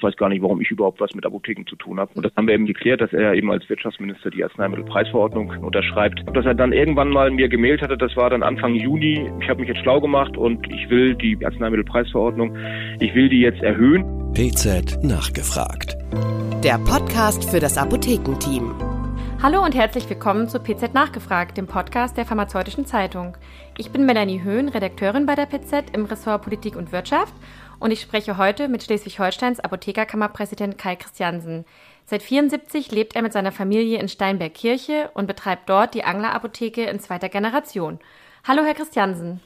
Ich weiß gar nicht, warum ich überhaupt was mit Apotheken zu tun habe. Und das haben wir eben geklärt, dass er eben als Wirtschaftsminister die Arzneimittelpreisverordnung unterschreibt. Dass er dann irgendwann mal mir gemailt hatte, das war dann Anfang Juni. Ich habe mich jetzt schlau gemacht und ich will die Arzneimittelpreisverordnung, ich will die jetzt erhöhen. PZ nachgefragt. Der Podcast für das Apothekenteam. Hallo und herzlich willkommen zu PZ Nachgefragt, dem Podcast der Pharmazeutischen Zeitung. Ich bin Melanie Höhn, Redakteurin bei der PZ im Ressort Politik und Wirtschaft und ich spreche heute mit Schleswig-Holsteins Apothekerkammerpräsident Kai Christiansen. Seit 74 lebt er mit seiner Familie in Steinberg-Kirche und betreibt dort die Angler-Apotheke in zweiter Generation. Hallo, Herr Christiansen.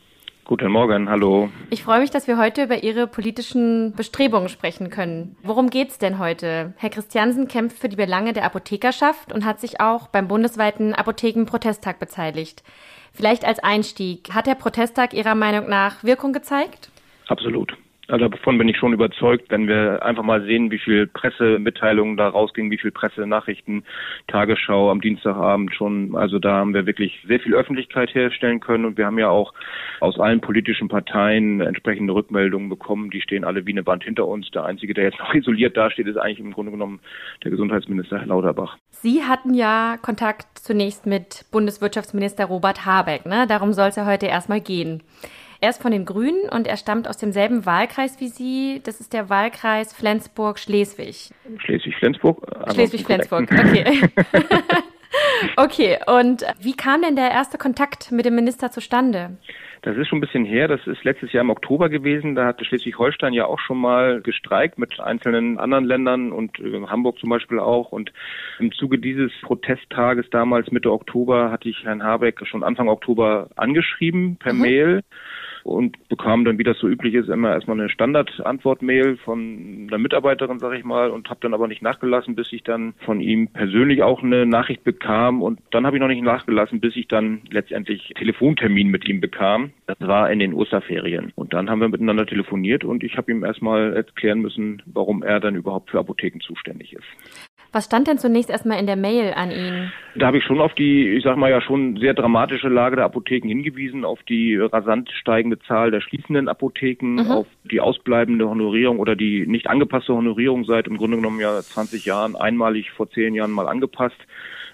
Guten Morgen, hallo. Ich freue mich, dass wir heute über Ihre politischen Bestrebungen sprechen können. Worum geht's denn heute? Herr Christiansen kämpft für die Belange der Apothekerschaft und hat sich auch beim bundesweiten Apothekenprotesttag beteiligt. Vielleicht als Einstieg, hat der Protesttag Ihrer Meinung nach Wirkung gezeigt? Absolut. Also davon bin ich schon überzeugt, wenn wir einfach mal sehen, wie viel Pressemitteilungen da rausgingen, wie viel Pressenachrichten, Tagesschau am Dienstagabend schon. Also da haben wir wirklich sehr viel Öffentlichkeit herstellen können und wir haben ja auch aus allen politischen Parteien entsprechende Rückmeldungen bekommen. Die stehen alle wie eine Wand hinter uns. Der einzige, der jetzt noch isoliert dasteht, ist eigentlich im Grunde genommen der Gesundheitsminister Herr Lauterbach. Sie hatten ja Kontakt zunächst mit Bundeswirtschaftsminister Robert Habeck. Ne? Darum soll es ja heute erstmal gehen. Er ist von den Grünen und er stammt aus demselben Wahlkreis wie Sie. Das ist der Wahlkreis Flensburg-Schleswig. Schleswig-Flensburg? Schleswig-Flensburg, okay. okay, und wie kam denn der erste Kontakt mit dem Minister zustande? Das ist schon ein bisschen her. Das ist letztes Jahr im Oktober gewesen. Da hatte Schleswig-Holstein ja auch schon mal gestreikt mit einzelnen anderen Ländern und äh, Hamburg zum Beispiel auch. Und im Zuge dieses Protesttages damals Mitte Oktober hatte ich Herrn Habeck schon Anfang Oktober angeschrieben per mhm. Mail und bekam dann, wie das so üblich ist, immer erstmal eine Standardantwort-Mail von einer Mitarbeiterin, sage ich mal, und habe dann aber nicht nachgelassen, bis ich dann von ihm persönlich auch eine Nachricht bekam und dann habe ich noch nicht nachgelassen, bis ich dann letztendlich Telefontermin mit ihm bekam. Das war in den Osterferien und dann haben wir miteinander telefoniert und ich habe ihm erstmal erklären müssen, warum er dann überhaupt für Apotheken zuständig ist. Was stand denn zunächst erstmal in der Mail an ihn? Da habe ich schon auf die, ich sag mal ja schon sehr dramatische Lage der Apotheken hingewiesen, auf die rasant steigende Zahl der schließenden Apotheken, mhm. auf die ausbleibende Honorierung oder die nicht angepasste Honorierung seit im Grunde genommen ja 20 Jahren, einmalig vor zehn Jahren mal angepasst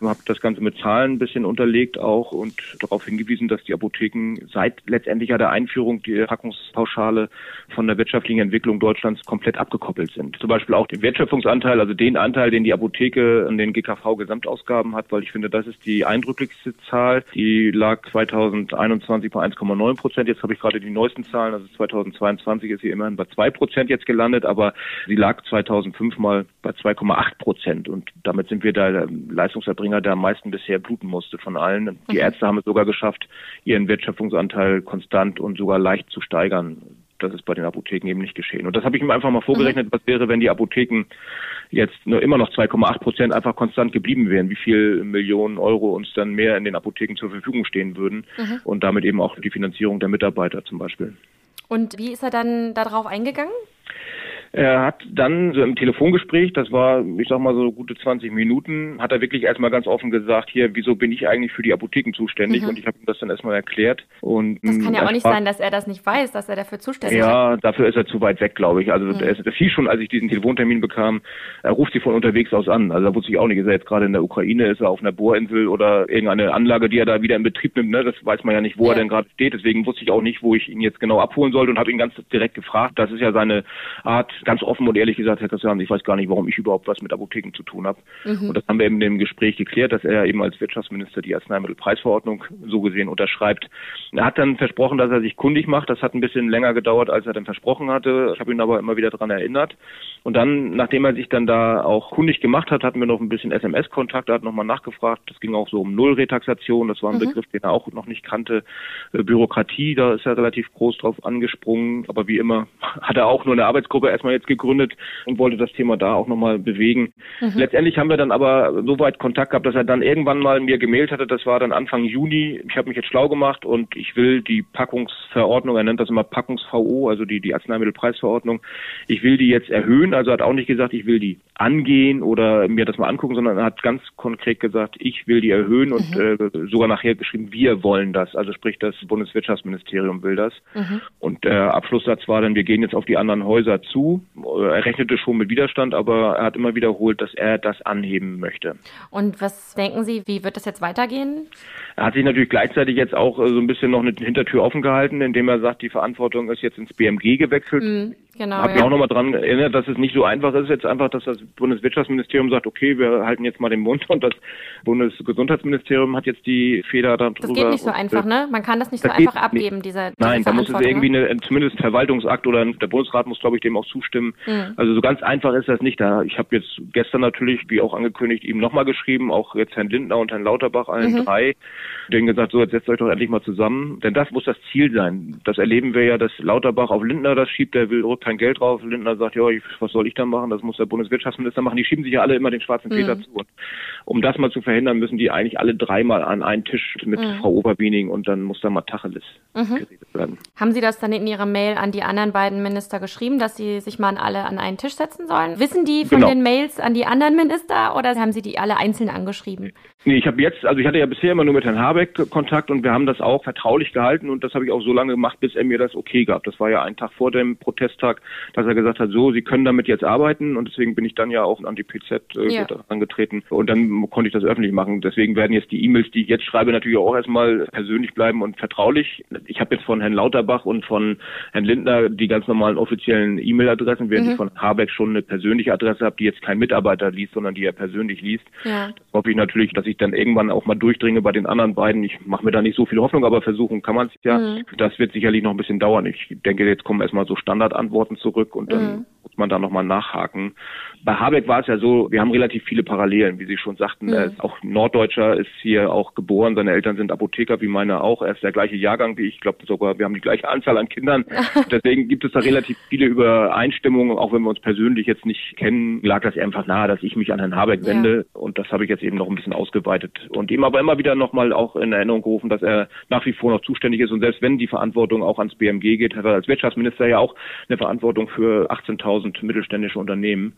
habe das Ganze mit Zahlen ein bisschen unterlegt auch und darauf hingewiesen, dass die Apotheken seit letztendlich ja der Einführung der Packungspauschale von der wirtschaftlichen Entwicklung Deutschlands komplett abgekoppelt sind. Zum Beispiel auch den Wertschöpfungsanteil, also den Anteil, den die Apotheke an den GKV-Gesamtausgaben hat, weil ich finde, das ist die eindrücklichste Zahl. Die lag 2021 bei 1,9 Prozent. Jetzt habe ich gerade die neuesten Zahlen, also 2022 ist sie immerhin bei 2 Prozent jetzt gelandet, aber sie lag 2005 mal bei 2,8 Prozent und damit sind wir da Leistungserbringer Springer, der am meisten bisher bluten musste von allen. Die mhm. Ärzte haben es sogar geschafft, ihren Wertschöpfungsanteil konstant und sogar leicht zu steigern. Das ist bei den Apotheken eben nicht geschehen. Und das habe ich ihm einfach mal vorgerechnet, mhm. was wäre, wenn die Apotheken jetzt nur immer noch 2,8 Prozent einfach konstant geblieben wären, wie viel Millionen Euro uns dann mehr in den Apotheken zur Verfügung stehen würden mhm. und damit eben auch die Finanzierung der Mitarbeiter zum Beispiel. Und wie ist er dann darauf eingegangen? Er hat dann so im Telefongespräch, das war, ich sag mal so gute 20 Minuten, hat er wirklich erstmal ganz offen gesagt, hier, wieso bin ich eigentlich für die Apotheken zuständig? Mhm. Und ich habe ihm das dann erstmal erklärt. Und das kann ja auch nicht sein, dass er das nicht weiß, dass er dafür zuständig ist. Ja, dafür ist er zu weit weg, glaube ich. Also mhm. das, das hieß schon, als ich diesen Telefontermin bekam, er ruft sie von unterwegs aus an. Also da wusste ich auch nicht, ist er jetzt gerade in der Ukraine, ist er auf einer Bohrinsel oder irgendeine Anlage, die er da wieder in Betrieb nimmt. Ne? Das weiß man ja nicht, wo ja. er denn gerade steht. Deswegen wusste ich auch nicht, wo ich ihn jetzt genau abholen sollte und habe ihn ganz direkt gefragt. Das ist ja seine Art, ganz offen und ehrlich gesagt, Herr Christian, ich weiß gar nicht, warum ich überhaupt was mit Apotheken zu tun habe. Mhm. Und das haben wir eben in dem Gespräch geklärt, dass er eben als Wirtschaftsminister die Arzneimittelpreisverordnung so gesehen unterschreibt. Er hat dann versprochen, dass er sich kundig macht. Das hat ein bisschen länger gedauert, als er dann versprochen hatte. Ich habe ihn aber immer wieder daran erinnert. Und dann, nachdem er sich dann da auch kundig gemacht hat, hatten wir noch ein bisschen SMS-Kontakt. Er hat nochmal nachgefragt. Das ging auch so um Nullretaxation. Das war ein mhm. Begriff, den er auch noch nicht kannte. Äh, Bürokratie, da ist er relativ groß drauf angesprungen. Aber wie immer hat er auch nur eine Arbeitsgruppe erstmal jetzt gegründet, und wollte das Thema da auch nochmal bewegen. Mhm. Letztendlich haben wir dann aber so weit Kontakt gehabt, dass er dann irgendwann mal mir gemailt hatte. Das war dann Anfang Juni. Ich habe mich jetzt schlau gemacht und ich will die Packungsverordnung, er nennt das immer Packungs-VO, also die, die Arzneimittelpreisverordnung, ich will die jetzt erhöhen erhöhen. Also hat auch nicht gesagt, ich will die angehen oder mir das mal angucken, sondern er hat ganz konkret gesagt, ich will die erhöhen und mhm. äh, sogar nachher geschrieben, wir wollen das. Also sprich, das Bundeswirtschaftsministerium will das. Mhm. Und der Abschlusssatz war dann, wir gehen jetzt auf die anderen Häuser zu. Er rechnete schon mit Widerstand, aber er hat immer wiederholt, dass er das anheben möchte. Und was denken Sie, wie wird das jetzt weitergehen? Er hat sich natürlich gleichzeitig jetzt auch äh, so ein bisschen noch eine Hintertür offen gehalten, indem er sagt, die Verantwortung ist jetzt ins BMG gewechselt. Mhm. Genau, habe ja. mich auch nochmal dran erinnert, dass es nicht so einfach ist, jetzt einfach, dass das Bundeswirtschaftsministerium sagt, okay, wir halten jetzt mal den Mund und das Bundesgesundheitsministerium hat jetzt die Feder darüber. Das geht nicht so einfach, ne? Man kann das nicht das so einfach abgeben, nicht. diese, diese Nein, da muss es irgendwie eine, zumindest ein Verwaltungsakt oder der Bundesrat muss, glaube ich, dem auch zustimmen. Mhm. Also so ganz einfach ist das nicht. Da ich habe jetzt gestern natürlich, wie auch angekündigt, ihm nochmal geschrieben, auch jetzt Herrn Lindner und Herrn Lauterbach, allen mhm. drei, denen gesagt, so jetzt setzt euch doch endlich mal zusammen. Denn das muss das Ziel sein. Das erleben wir ja, dass Lauterbach auf Lindner das schiebt, der will kein Geld drauf. Lindner sagt, ja, was soll ich da machen? Das muss der Bundeswirtschaftsminister machen. Die schieben sich ja alle immer den schwarzen Peter mhm. zu. Und um das mal zu verhindern, müssen die eigentlich alle dreimal an einen Tisch mit mhm. Frau Oberwiening und dann muss da mal Tacheles mhm. geredet werden. Haben Sie das dann in Ihrer Mail an die anderen beiden Minister geschrieben, dass sie sich mal alle an einen Tisch setzen sollen? Wissen die von genau. den Mails an die anderen Minister oder haben Sie die alle einzeln angeschrieben? Nee, ich habe jetzt, also ich hatte ja bisher immer nur mit Herrn Habeck Kontakt und wir haben das auch vertraulich gehalten und das habe ich auch so lange gemacht, bis er mir das okay gab. Das war ja ein Tag vor dem Protesttag, dass er gesagt hat, so, Sie können damit jetzt arbeiten und deswegen bin ich dann ja auch an die PZ äh, ja. angetreten und dann konnte ich das öffentlich machen. Deswegen werden jetzt die E-Mails, die ich jetzt schreibe, natürlich auch erstmal persönlich bleiben und vertraulich. Ich habe jetzt von Herrn Lauterbach und von Herrn Lindner die ganz normalen offiziellen E-Mail-Adressen, während mhm. ich von Habeck schon eine persönliche Adresse habe, die jetzt kein Mitarbeiter liest, sondern die er persönlich liest. Ja. Hoffe ich natürlich, dass ich dann irgendwann auch mal durchdringe bei den anderen beiden. Ich mache mir da nicht so viel Hoffnung, aber versuchen kann man es ja. Mhm. Das wird sicherlich noch ein bisschen dauern. Ich denke, jetzt kommen erstmal so Standardantworten zurück und dann mhm. Muss man da nochmal nachhaken. Bei Habeck war es ja so, wir haben relativ viele Parallelen, wie Sie schon sagten. Mhm. Er ist auch Norddeutscher, ist hier auch geboren. Seine Eltern sind Apotheker, wie meine auch. Er ist der gleiche Jahrgang wie ich. Ich glaube sogar, wir haben die gleiche Anzahl an Kindern. Deswegen gibt es da relativ viele Übereinstimmungen, auch wenn wir uns persönlich jetzt nicht kennen, lag das einfach nahe, dass ich mich an Herrn Habeck wende. Ja. Und das habe ich jetzt eben noch ein bisschen ausgeweitet und ihm aber immer wieder nochmal auch in Erinnerung gerufen, dass er nach wie vor noch zuständig ist und selbst wenn die Verantwortung auch ans BMG geht, hat er als Wirtschaftsminister ja auch eine Verantwortung für 18.000 mittelständische Unternehmen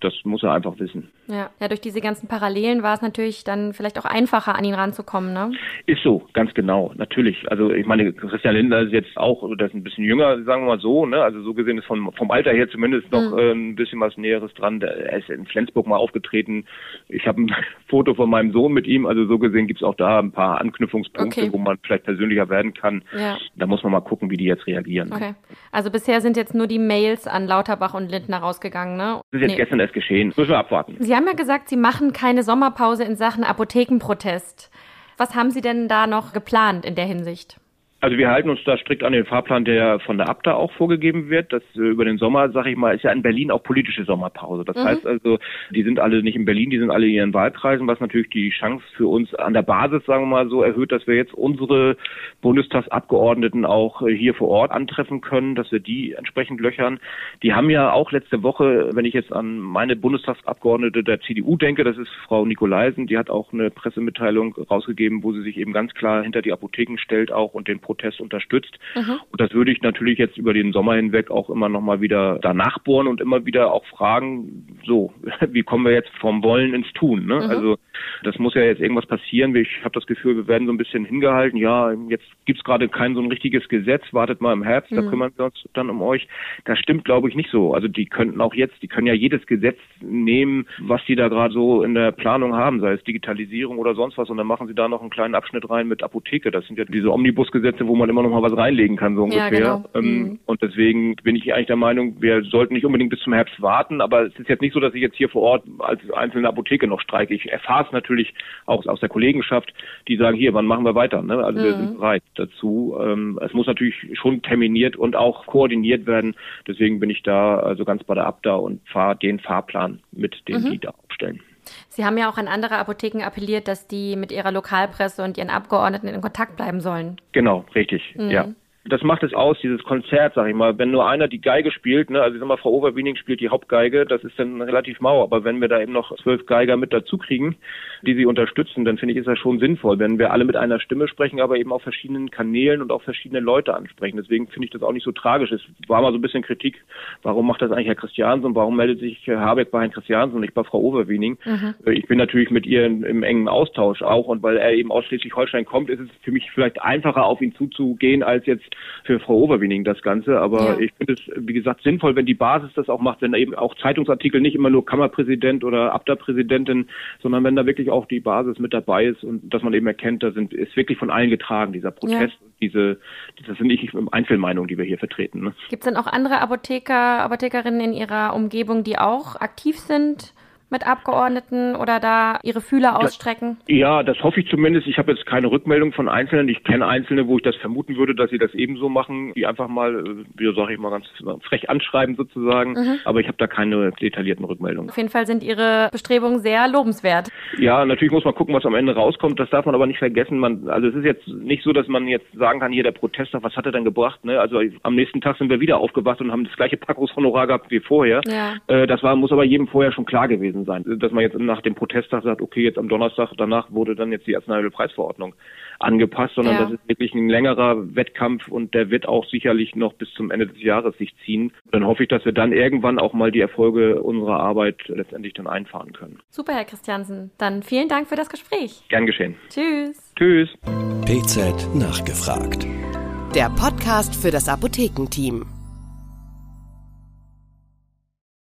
das muss er einfach wissen. Ja. ja, durch diese ganzen Parallelen war es natürlich dann vielleicht auch einfacher, an ihn ranzukommen, ne? Ist so, ganz genau, natürlich. Also ich meine, Christian Lindner ist jetzt auch, der ist ein bisschen jünger, sagen wir mal so, ne? Also so gesehen ist vom, vom Alter her zumindest noch mhm. äh, ein bisschen was Näheres dran. Er ist in Flensburg mal aufgetreten. Ich habe ein Foto von meinem Sohn mit ihm, also so gesehen gibt's auch da ein paar Anknüpfungspunkte, okay. wo man vielleicht persönlicher werden kann. Ja. Da muss man mal gucken, wie die jetzt reagieren. Okay. Also bisher sind jetzt nur die Mails an Lauterbach und Lindner rausgegangen, ne? Das ist jetzt nee. gestern erst geschehen. Müssen wir abwarten. Sie haben ja gesagt, Sie machen keine Sommerpause in Sachen Apothekenprotest. Was haben Sie denn da noch geplant in der Hinsicht? Also wir halten uns da strikt an den Fahrplan, der von der Abda auch vorgegeben wird. Das äh, über den Sommer, sag ich mal, ist ja in Berlin auch politische Sommerpause. Das mhm. heißt also, die sind alle nicht in Berlin, die sind alle in ihren Wahlkreisen, was natürlich die Chance für uns an der Basis, sagen wir mal so, erhöht, dass wir jetzt unsere Bundestagsabgeordneten auch äh, hier vor Ort antreffen können, dass wir die entsprechend löchern. Die haben ja auch letzte Woche, wenn ich jetzt an meine Bundestagsabgeordnete der CDU denke, das ist Frau Nikolaisen, die hat auch eine Pressemitteilung rausgegeben, wo sie sich eben ganz klar hinter die Apotheken stellt auch und den Protest unterstützt. Mhm. Und das würde ich natürlich jetzt über den Sommer hinweg auch immer noch mal wieder danach bohren und immer wieder auch fragen, so, wie kommen wir jetzt vom Wollen ins Tun? Ne? Mhm. Also das muss ja jetzt irgendwas passieren. Ich habe das Gefühl, wir werden so ein bisschen hingehalten. Ja, jetzt gibt's gerade kein so ein richtiges Gesetz. Wartet mal im Herbst, mhm. da kümmern wir uns dann um euch. Das stimmt, glaube ich, nicht so. Also die könnten auch jetzt, die können ja jedes Gesetz nehmen, was die da gerade so in der Planung haben, sei es Digitalisierung oder sonst was. Und dann machen sie da noch einen kleinen Abschnitt rein mit Apotheke. Das sind ja diese Omnibusgesetze Plätze, wo man immer noch mal was reinlegen kann, so ungefähr. Ja, genau. ähm, mhm. Und deswegen bin ich eigentlich der Meinung, wir sollten nicht unbedingt bis zum Herbst warten, aber es ist jetzt nicht so, dass ich jetzt hier vor Ort als einzelne Apotheke noch streike. Ich erfahre es natürlich auch aus der Kollegenschaft, die sagen, hier, wann machen wir weiter? Ne? Also mhm. wir sind bereit dazu. Ähm, es muss natürlich schon terminiert und auch koordiniert werden. Deswegen bin ich da also ganz bei der Abda und fahre den Fahrplan mit, den mhm. die da aufstellen. Sie haben ja auch an andere Apotheken appelliert, dass die mit ihrer Lokalpresse und ihren Abgeordneten in Kontakt bleiben sollen. Genau, richtig, mhm. ja. Das macht es aus, dieses Konzert, sag ich mal. Wenn nur einer die Geige spielt, ne, also ich sag mal, Frau Overwiening spielt die Hauptgeige, das ist dann relativ mau. Aber wenn wir da eben noch zwölf Geiger mit dazu kriegen, die sie unterstützen, dann finde ich, ist das schon sinnvoll, wenn wir alle mit einer Stimme sprechen, aber eben auf verschiedenen Kanälen und auch verschiedene Leute ansprechen. Deswegen finde ich das auch nicht so tragisch. Es war mal so ein bisschen Kritik, warum macht das eigentlich Herr Christiansen, warum meldet sich Herr Habeck bei Herrn Christiansen und nicht bei Frau Overwiening? Mhm. Ich bin natürlich mit ihr in, im engen Austausch auch und weil er eben aus Schleswig-Holstein kommt, ist es für mich vielleicht einfacher, auf ihn zuzugehen, als jetzt für Frau Overwiening das Ganze. Aber ja. ich finde es, wie gesagt, sinnvoll, wenn die Basis das auch macht, wenn da eben auch Zeitungsartikel nicht immer nur Kammerpräsident oder Abda-Präsidentin, sondern wenn da wirklich auch die Basis mit dabei ist und dass man eben erkennt, da sind, ist wirklich von allen getragen, dieser Protest, ja. diese, das sind nicht Einzelmeinungen, die wir hier vertreten. Ne? Gibt es denn auch andere Apotheker, Apothekerinnen in Ihrer Umgebung, die auch aktiv sind? Mit Abgeordneten oder da ihre Fühler ausstrecken? Ja, das hoffe ich zumindest. Ich habe jetzt keine Rückmeldung von Einzelnen. Ich kenne Einzelne, wo ich das vermuten würde, dass sie das ebenso machen, die einfach mal, äh, wie sage ich mal, ganz frech anschreiben sozusagen. Mhm. Aber ich habe da keine detaillierten Rückmeldungen. Auf jeden Fall sind Ihre Bestrebungen sehr lobenswert. Ja, natürlich muss man gucken, was am Ende rauskommt. Das darf man aber nicht vergessen. Man, also es ist jetzt nicht so, dass man jetzt sagen kann, hier der Protester, was hat er denn gebracht? Ne? Also am nächsten Tag sind wir wieder aufgewacht und haben das gleiche Packungshonorar gehabt wie vorher. Ja. Äh, das war, muss aber jedem vorher schon klar gewesen sein. Dass man jetzt nach dem Protesttag sagt, okay, jetzt am Donnerstag danach wurde dann jetzt die Arzneimittelpreisverordnung angepasst, sondern ja. das ist wirklich ein längerer Wettkampf und der wird auch sicherlich noch bis zum Ende des Jahres sich ziehen. Dann hoffe ich, dass wir dann irgendwann auch mal die Erfolge unserer Arbeit letztendlich dann einfahren können. Super, Herr Christiansen. Dann vielen Dank für das Gespräch. Gern geschehen. Tschüss. Tschüss. PZ nachgefragt. Der Podcast für das Apothekenteam.